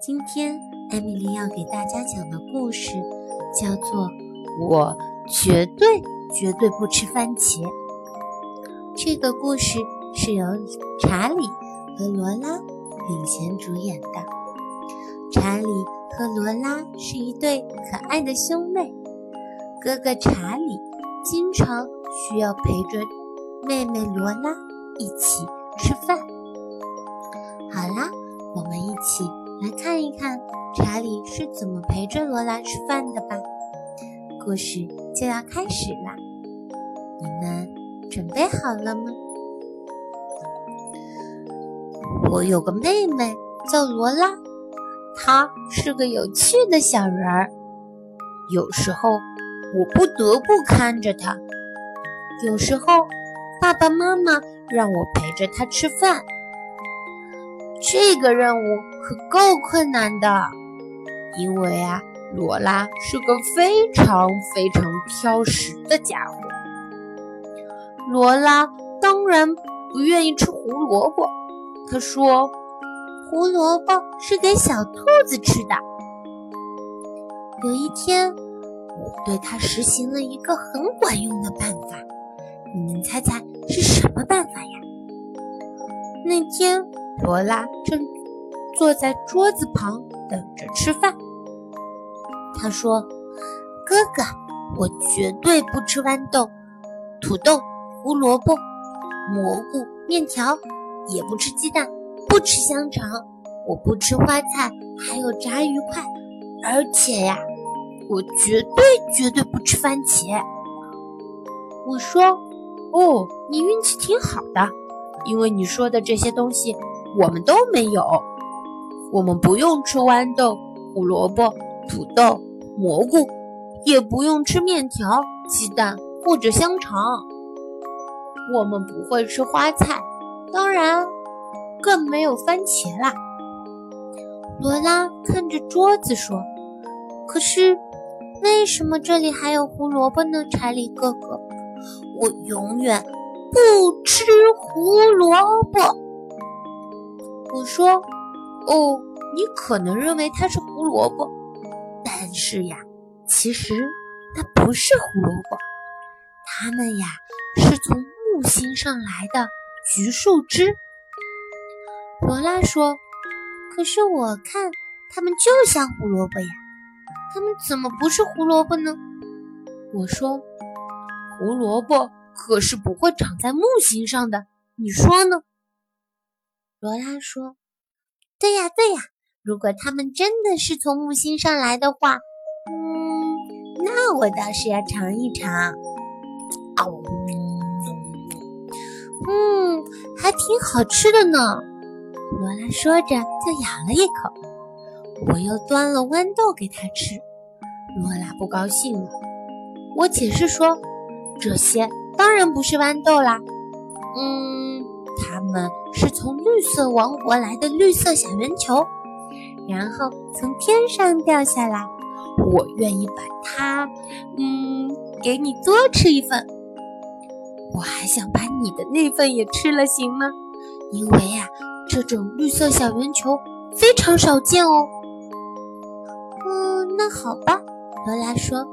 今天艾米丽要给大家讲的故事叫做《我绝对绝对不吃番茄》。这个故事是由查理和罗拉领衔主演的。查理和罗拉是一对可爱的兄妹，哥哥查理经常需要陪着妹妹罗拉一起吃饭。好啦，我们一起来看一看查理是怎么陪着罗拉吃饭的吧。故事就要开始啦，你们准备好了吗？我有个妹妹叫罗拉，她是个有趣的小人儿。有时候我不得不看着她，有时候爸爸妈妈让我陪着她吃饭。这个任务可够困难的，因为啊，罗拉是个非常非常挑食的家伙。罗拉当然不愿意吃胡萝卜，她说：“胡萝卜是给小兔子吃的。”有一天，我对她实行了一个很管用的办法，你们猜猜是什么办法呀？那天。罗拉正坐在桌子旁等着吃饭。他说：“哥哥，我绝对不吃豌豆、土豆、胡萝卜、蘑菇、面条，也不吃鸡蛋，不吃香肠，我不吃花菜，还有炸鱼块，而且呀，我绝对绝对不吃番茄。”我说：“哦，你运气挺好的，因为你说的这些东西。”我们都没有，我们不用吃豌豆、胡萝卜、土豆、蘑菇，也不用吃面条、鸡蛋或者香肠。我们不会吃花菜，当然更没有番茄啦。罗拉看着桌子说：“可是，为什么这里还有胡萝卜呢？”查理哥哥，我永远不吃胡萝卜。我说：“哦，你可能认为它是胡萝卜，但是呀，其实它不是胡萝卜，它们呀是从木星上来的橘树枝。”罗拉说：“可是我看它们就像胡萝卜呀，它们怎么不是胡萝卜呢？”我说：“胡萝卜可是不会长在木星上的，你说呢？”罗拉说：“对呀，对呀，如果他们真的是从木星上来的话，嗯，那我倒是要尝一尝。哦，嗯，还挺好吃的呢。”罗拉说着就咬了一口。我又端了豌豆给他吃，罗拉不高兴了。我解释说：“这些当然不是豌豆啦，嗯。”它们是从绿色王国来的绿色小圆球，然后从天上掉下来。我愿意把它，嗯，给你多吃一份。我还想把你的那份也吃了，行吗？因为呀，这种绿色小圆球非常少见哦。嗯，那好吧，罗拉说，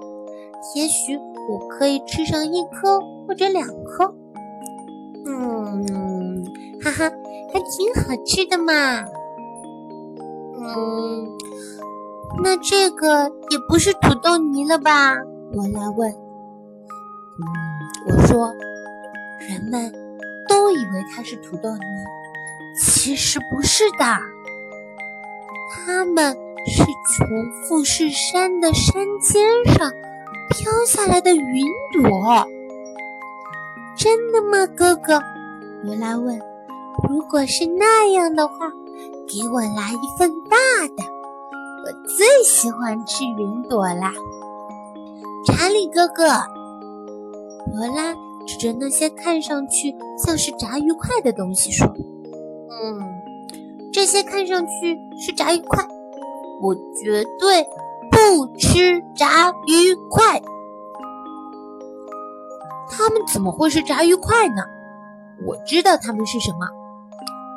也许我可以吃上一颗或者两颗。嗯，哈哈，还挺好吃的嘛。嗯，那这个也不是土豆泥了吧？罗拉问。我说，人们都以为它是土豆泥，其实不是的，它们是从富士山的山尖上飘下来的云朵。真的吗，哥哥？罗拉问。如果是那样的话，给我来一份大的。我最喜欢吃云朵啦。查理哥哥，罗拉指着那些看上去像是炸鱼块的东西说：“嗯，这些看上去是炸鱼块，我绝对不吃炸鱼块。”它们怎么会是炸鱼块呢？我知道它们是什么，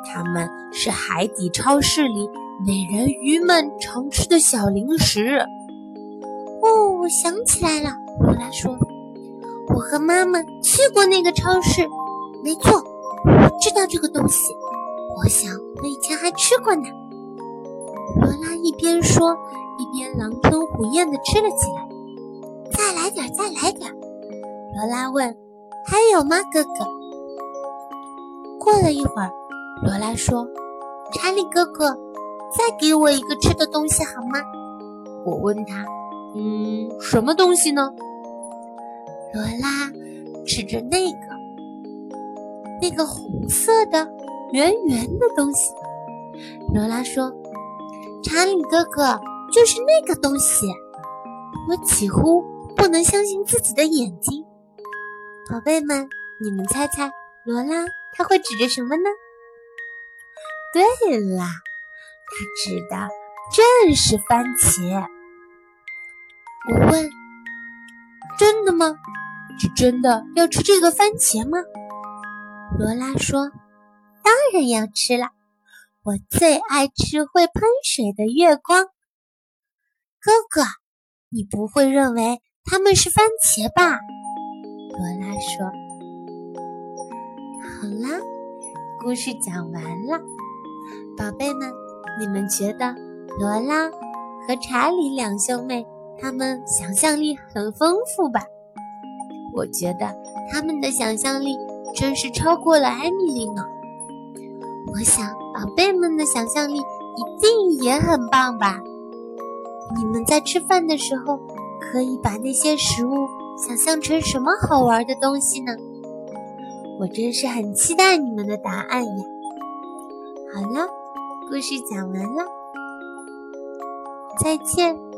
它们是海底超市里美人鱼们常吃的小零食。哦，我想起来了，罗拉说：“我和妈妈去过那个超市。没错，我知道这个东西。我想我以前还吃过呢。”罗拉一边说，一边狼吞虎咽地吃了起来。再来点，再来点。罗拉问：“还有吗，哥哥？”过了一会儿，罗拉说：“查理哥哥，再给我一个吃的东西好吗？”我问他：“嗯，什么东西呢？”罗拉指着那个那个红色的圆圆的东西。罗拉说：“查理哥哥，就是那个东西。”我几乎不能相信自己的眼睛。宝贝们，你们猜猜，罗拉？他会指着什么呢？对啦，他指的正是番茄。我问：“真的吗？是真的要吃这个番茄吗？”罗拉说：“当然要吃了，我最爱吃会喷水的月光。”哥哥，你不会认为它们是番茄吧？罗拉说。好啦，故事讲完了，宝贝们，你们觉得罗拉和查理两兄妹他们想象力很丰富吧？我觉得他们的想象力真是超过了艾米丽呢。我想宝贝们的想象力一定也很棒吧？你们在吃饭的时候可以把那些食物想象成什么好玩的东西呢？我真是很期待你们的答案呀！好了，故事讲完了，再见。